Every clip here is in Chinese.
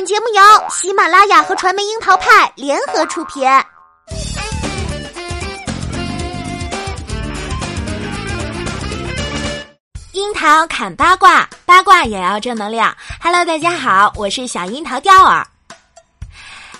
本节目由喜马拉雅和传媒樱桃派联合出品。樱桃砍八卦，八卦也要正能量。Hello，大家好，我是小樱桃钓儿。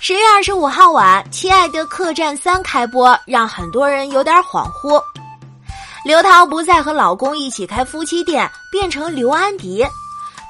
十月二十五号晚，《亲爱的客栈三》开播，让很多人有点恍惚。刘涛不再和老公一起开夫妻店，变成刘安迪。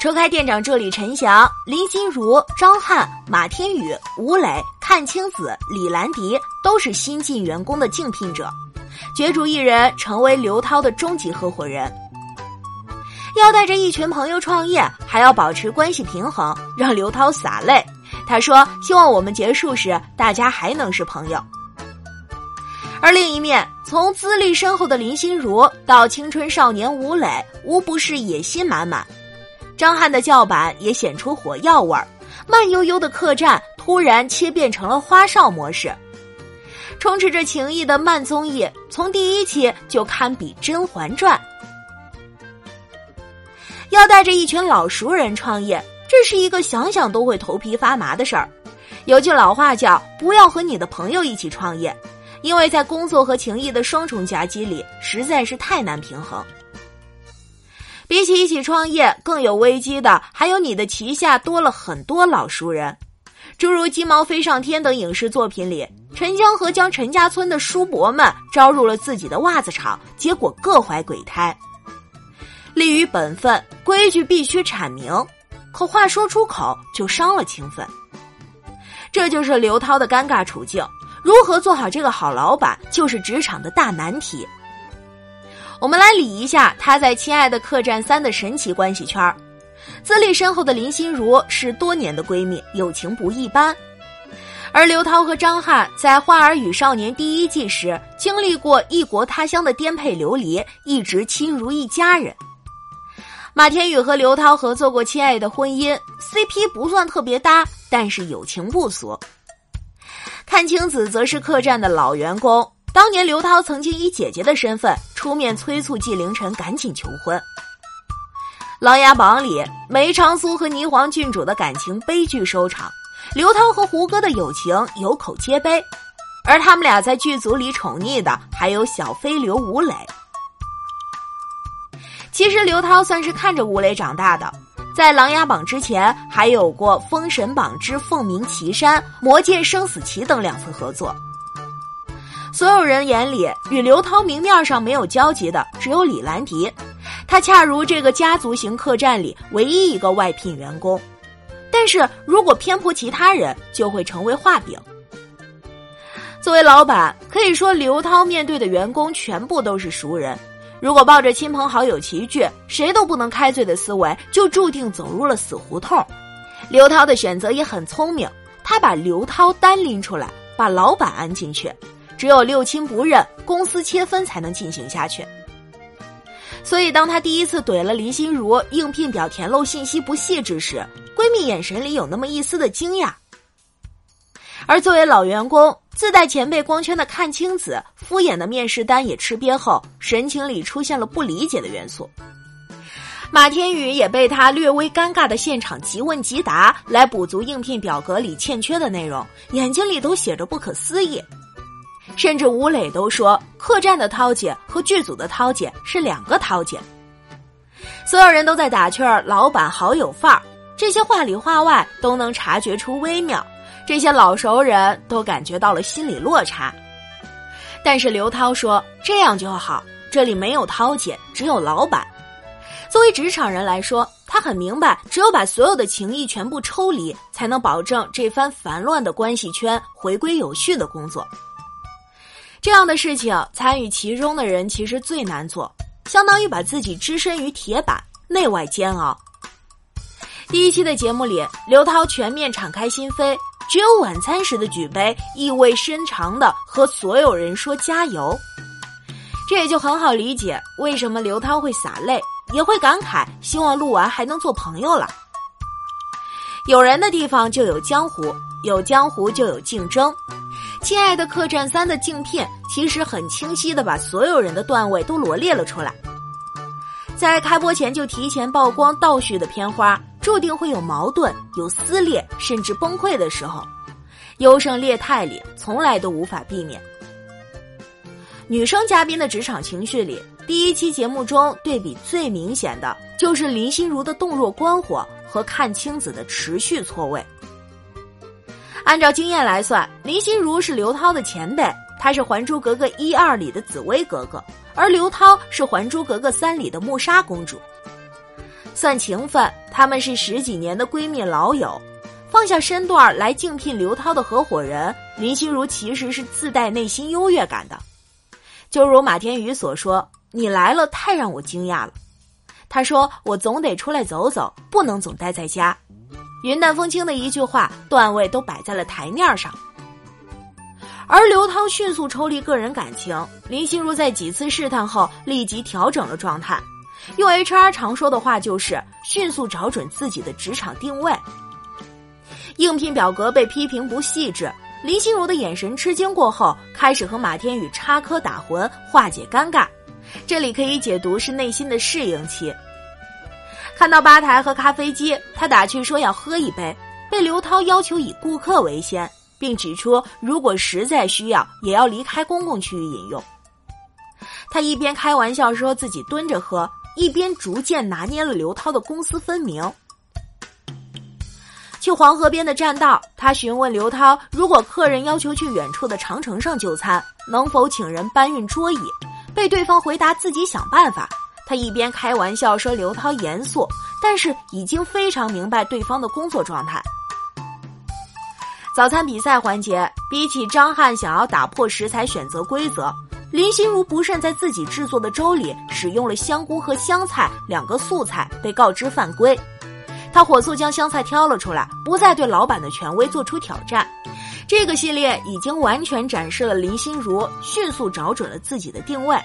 车开店长助理陈翔、林心如、张翰、马天宇、吴磊、阚清子、李兰迪都是新进员工的竞聘者，角逐一人成为刘涛的终极合伙人。要带着一群朋友创业，还要保持关系平衡，让刘涛洒泪。他说：“希望我们结束时，大家还能是朋友。”而另一面，从资历深厚的林心如到青春少年吴磊，无不是野心满满。张翰的叫板也显出火药味儿，慢悠悠的客栈突然切变成了花哨模式，充斥着情谊的慢综艺，从第一期就堪比《甄嬛传》。要带着一群老熟人创业，这是一个想想都会头皮发麻的事儿。有句老话叫“不要和你的朋友一起创业”。因为在工作和情谊的双重夹击里，实在是太难平衡。比起一起创业，更有危机的还有你的旗下多了很多老熟人，诸如《鸡毛飞上天》等影视作品里，陈江河将陈家村的叔伯们招入了自己的袜子厂，结果各怀鬼胎。立于本分，规矩必须阐明，可话说出口就伤了情分。这就是刘涛的尴尬处境。如何做好这个好老板，就是职场的大难题。我们来理一下他在《亲爱的客栈三》的神奇关系圈资历深厚的林心如是多年的闺蜜，友情不一般；而刘涛和张翰在《花儿与少年》第一季时经历过异国他乡的颠沛流离，一直亲如一家人。马天宇和刘涛合作过《亲爱的婚姻》，CP 不算特别搭，但是友情不俗。阚清子则是客栈的老员工，当年刘涛曾经以姐姐的身份出面催促纪凌尘赶紧求婚。《琅琊榜》里，梅长苏和霓凰郡主的感情悲剧收场，刘涛和胡歌的友情有口皆碑，而他们俩在剧组里宠溺的还有小飞流吴磊。其实刘涛算是看着吴磊长大的。在《琅琊榜》之前，还有过《封神榜之凤鸣岐山》《魔界生死棋》等两次合作。所有人眼里，与刘涛明面上没有交集的只有李兰迪，她恰如这个家族型客栈里唯一一个外聘员工。但是如果偏颇其他人，就会成为画饼。作为老板，可以说刘涛面对的员工全部都是熟人。如果抱着亲朋好友齐聚，谁都不能开罪的思维，就注定走入了死胡同。刘涛的选择也很聪明，他把刘涛单拎出来，把老板安进去，只有六亲不认，公司切分才能进行下去。所以，当他第一次怼了林心如应聘表填漏信息不细致时，闺蜜眼神里有那么一丝的惊讶。而作为老员工，自带前辈光圈的阚清子敷衍的面试单也吃瘪后，神情里出现了不理解的元素。马天宇也被他略微尴尬的现场即问即答来补足应聘表格里欠缺的内容，眼睛里都写着不可思议。甚至吴磊都说，客栈的涛姐和剧组的涛姐是两个涛姐。所有人都在打趣儿，老板好有范儿，这些话里话外都能察觉出微妙。这些老熟人都感觉到了心理落差，但是刘涛说：“这样就好，这里没有涛姐，只有老板。”作为职场人来说，他很明白，只有把所有的情谊全部抽离，才能保证这番烦乱的关系圈回归有序的工作。这样的事情，参与其中的人其实最难做，相当于把自己置身于铁板，内外煎熬。第一期的节目里，刘涛全面敞开心扉。只有晚餐时的举杯，意味深长的和所有人说加油。这也就很好理解为什么刘涛会洒泪，也会感慨，希望录完还能做朋友了。有人的地方就有江湖，有江湖就有竞争。亲爱的客栈三的镜片，其实很清晰的把所有人的段位都罗列了出来。在开播前就提前曝光倒叙的片花。注定会有矛盾、有撕裂，甚至崩溃的时候。优胜劣汰里，从来都无法避免。女生嘉宾的职场情绪里，第一期节目中对比最明显的就是林心如的洞若观火和阚清子的持续错位。按照经验来算，林心如是刘涛的前辈，她是《还珠格格》一二里的紫薇格格，而刘涛是《还珠格格》三里的穆莎公主。算情分，他们是十几年的闺蜜老友。放下身段来竞聘刘涛的合伙人林心如，其实是自带内心优越感的。就如马天宇所说：“你来了，太让我惊讶了。”他说：“我总得出来走走，不能总待在家。”云淡风轻的一句话，段位都摆在了台面上。而刘涛迅速抽离个人感情，林心如在几次试探后立即调整了状态。用 HR 常说的话就是：“迅速找准自己的职场定位。”应聘表格被批评不细致，林心如的眼神吃惊过后，开始和马天宇插科打诨化解尴尬。这里可以解读是内心的适应期。看到吧台和咖啡机，他打趣说要喝一杯，被刘涛要求以顾客为先，并指出如果实在需要，也要离开公共区域饮用。他一边开玩笑说自己蹲着喝，一边逐渐拿捏了刘涛的公私分明。去黄河边的栈道，他询问刘涛：“如果客人要求去远处的长城上就餐，能否请人搬运桌椅？”被对方回答自己想办法。他一边开玩笑说刘涛严肃，但是已经非常明白对方的工作状态。早餐比赛环节，比起张翰想要打破食材选择规则，林心如不慎在自己制作的粥里使用了香菇和香菜两个素菜，被告知犯规。他火速将香菜挑了出来，不再对老板的权威做出挑战。这个系列已经完全展示了林心如迅速找准了自己的定位。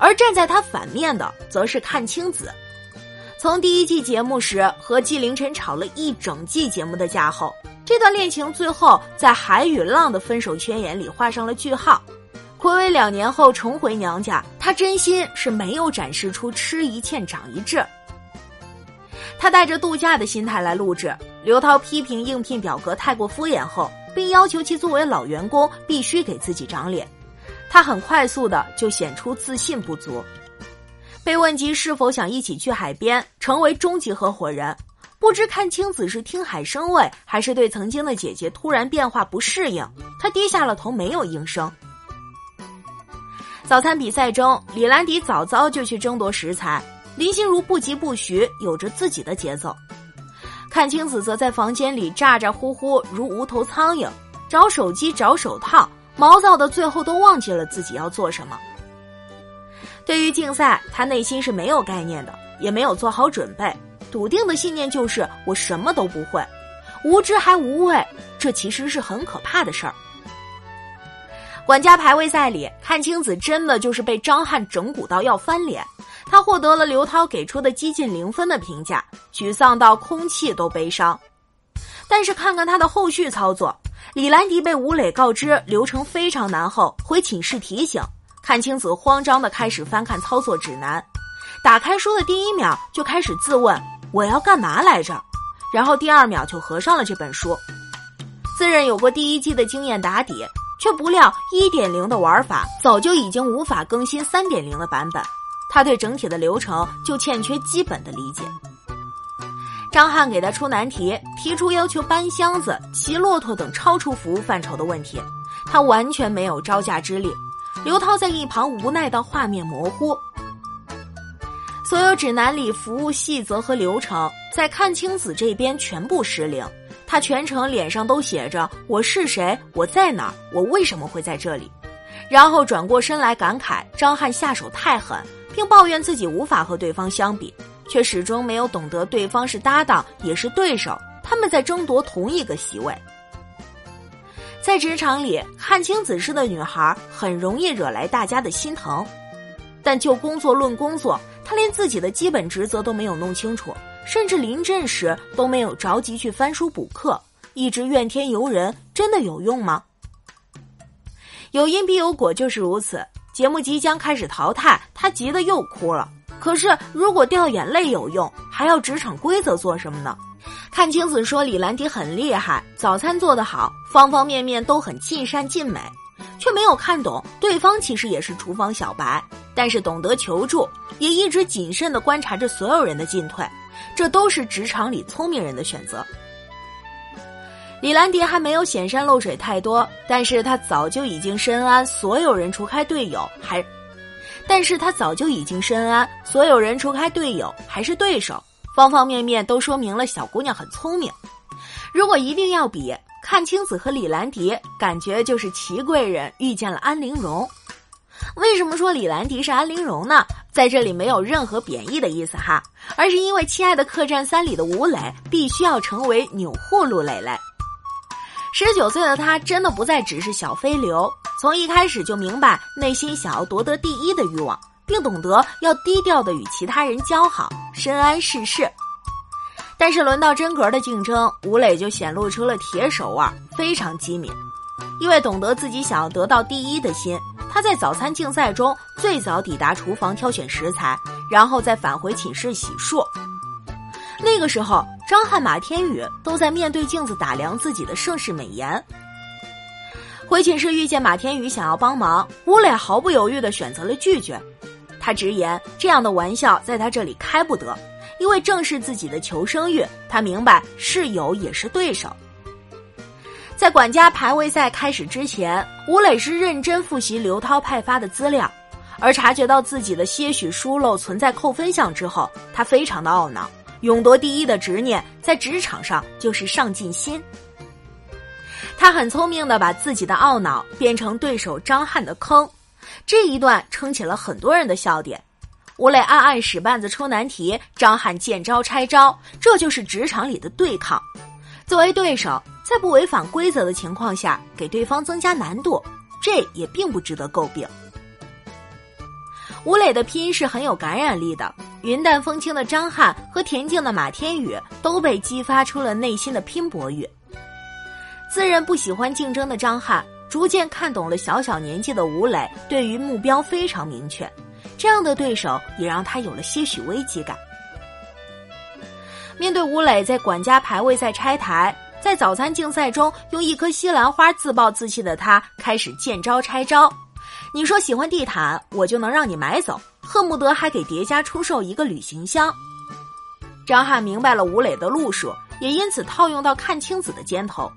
而站在他反面的，则是阚清子。从第一季节目时和纪凌尘吵了一整季节目的架后，这段恋情最后在海与浪的分手宣言里画上了句号。暌违两年后重回娘家，他真心是没有展示出吃一堑长一智。他带着度假的心态来录制。刘涛批评应聘表格太过敷衍后，并要求其作为老员工必须给自己长脸。他很快速的就显出自信不足。被问及是否想一起去海边成为终极合伙人，不知阚清子是听海生畏，还是对曾经的姐姐突然变化不适应，他低下了头，没有应声。早餐比赛中，李兰迪早早就去争夺食材。林心如不疾不徐，有着自己的节奏。阚清子则在房间里咋咋呼呼，如无头苍蝇，找手机、找手套，毛躁的最后都忘记了自己要做什么。对于竞赛，他内心是没有概念的，也没有做好准备。笃定的信念就是我什么都不会，无知还无畏，这其实是很可怕的事儿。管家排位赛里，阚清子真的就是被张翰整蛊到要翻脸。他获得了刘涛给出的接近零分的评价，沮丧到空气都悲伤。但是看看他的后续操作，李兰迪被吴磊告知流程非常难后，回寝室提醒，阚清子慌张的开始翻看操作指南，打开书的第一秒就开始自问我要干嘛来着，然后第二秒就合上了这本书。自认有过第一季的经验打底，却不料一点零的玩法早就已经无法更新三点零的版本。他对整体的流程就欠缺基本的理解。张翰给他出难题，提出要求搬箱子、骑骆驼等超出服务范畴的问题，他完全没有招架之力。刘涛在一旁无奈到画面模糊。所有指南里服务细则和流程，在阚清子这边全部失灵。他全程脸上都写着“我是谁？我在哪儿？我为什么会在这里？”然后转过身来感慨张翰下手太狠。并抱怨自己无法和对方相比，却始终没有懂得对方是搭档也是对手，他们在争夺同一个席位。在职场里，看清子式的女孩很容易惹来大家的心疼，但就工作论工作，她连自己的基本职责都没有弄清楚，甚至临阵时都没有着急去翻书补课，一直怨天尤人，真的有用吗？有因必有果，就是如此。节目即将开始淘汰，他急得又哭了。可是如果掉眼泪有用，还要职场规则做什么呢？阚清子说李兰迪很厉害，早餐做得好，方方面面都很尽善尽美，却没有看懂对方其实也是厨房小白，但是懂得求助，也一直谨慎地观察着所有人的进退，这都是职场里聪明人的选择。李兰迪还没有显山露水太多，但是他早就已经深谙所有人除开队友还，但是他早就已经深谙所有人除开队友还是对手，方方面面都说明了小姑娘很聪明。如果一定要比，阚清子和李兰迪，感觉就是祺贵人遇见了安陵容。为什么说李兰迪是安陵容呢？在这里没有任何贬义的意思哈，而是因为《亲爱的客栈三》里的吴磊必须要成为钮祜禄蕾蕾。十九岁的他真的不再只是小飞流，从一开始就明白内心想要夺得第一的欲望，并懂得要低调的与其他人交好，深谙世事。但是轮到真格的竞争，吴磊就显露出了铁手腕，非常机敏。因为懂得自己想要得到第一的心，他在早餐竞赛中最早抵达厨房挑选食材，然后再返回寝室洗漱。那个时候，张翰、马天宇都在面对镜子打量自己的盛世美颜。回寝室遇见马天宇想要帮忙，吴磊毫不犹豫的选择了拒绝。他直言，这样的玩笑在他这里开不得，因为正是自己的求生欲。他明白，室友也是对手。在管家排位赛开始之前，吴磊是认真复习刘涛派发的资料，而察觉到自己的些许疏漏存在扣分项之后，他非常的懊恼。勇夺第一的执念，在职场上就是上进心。他很聪明的把自己的懊恼变成对手张翰的坑，这一段撑起了很多人的笑点。吴磊暗暗使绊子出难题，张翰见招拆招，这就是职场里的对抗。作为对手，在不违反规则的情况下给对方增加难度，这也并不值得诟病。吴磊的拼是很有感染力的。云淡风轻的张翰和恬静的马天宇都被激发出了内心的拼搏欲。自认不喜欢竞争的张翰逐渐看懂了小小年纪的吴磊对于目标非常明确，这样的对手也让他有了些许危机感。面对吴磊在管家排位赛拆台，在早餐竞赛中用一颗西兰花自暴自弃的他开始见招拆招。你说喜欢地毯，我就能让你买走。恨不得还给叠加出售一个旅行箱。张翰明白了吴磊的路数，也因此套用到阚清子的肩头。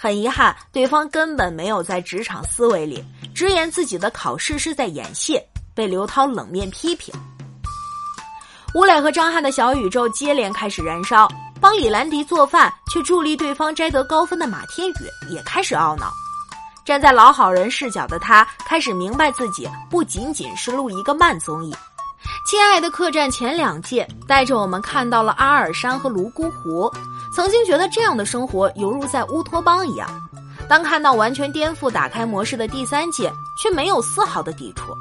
很遗憾，对方根本没有在职场思维里直言自己的考试是在演戏，被刘涛冷面批评。吴磊和张翰的小宇宙接连开始燃烧，帮李兰迪做饭却助力对方摘得高分的马天宇也开始懊恼。站在老好人视角的他，开始明白自己不仅仅是录一个慢综艺。亲爱的客栈前两季带着我们看到了阿尔山和泸沽湖，曾经觉得这样的生活犹如在乌托邦一样。当看到完全颠覆打开模式的第三季，却没有丝毫的抵触。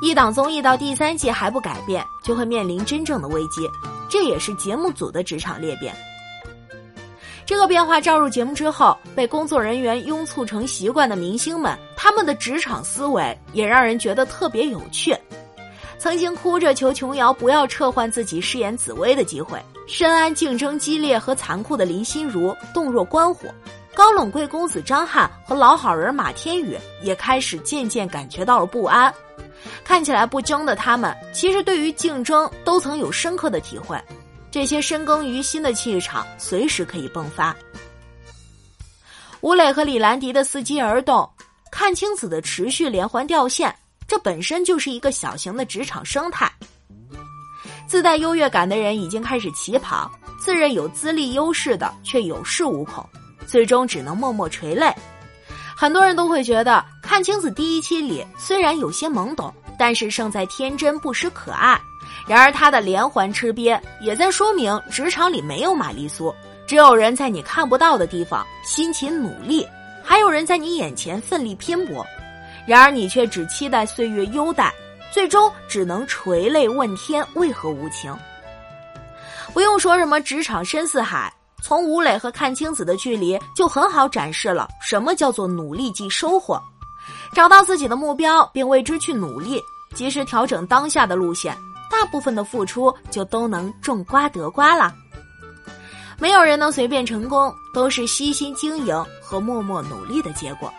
一档综艺到第三季还不改变，就会面临真正的危机。这也是节目组的职场裂变。这个变化照入节目之后，被工作人员拥簇成习惯的明星们，他们的职场思维也让人觉得特别有趣。曾经哭着求琼瑶不要撤换自己饰演紫薇的机会，深谙竞争激烈和残酷的林心如洞若观火，高冷贵公子张翰和老好人马天宇也开始渐渐感觉到了不安。看起来不争的他们，其实对于竞争都曾有深刻的体会。这些深耕于心的气场，随时可以迸发。吴磊和李兰迪的伺机而动，阚清子的持续连环掉线，这本身就是一个小型的职场生态。自带优越感的人已经开始起跑，自认有资历优势的却有恃无恐，最终只能默默垂泪。很多人都会觉得，阚清子第一期里虽然有些懵懂，但是胜在天真，不失可爱。然而，他的连环吃瘪也在说明职场里没有玛丽苏，只有人在你看不到的地方辛勤努力，还有人在你眼前奋力拼搏。然而，你却只期待岁月优待，最终只能垂泪问天为何无情。不用说什么职场深似海，从吴磊和阚清子的距离就很好展示了什么叫做努力即收获。找到自己的目标并为之去努力，及时调整当下的路线。大部分的付出就都能种瓜得瓜了。没有人能随便成功，都是悉心经营和默默努力的结果。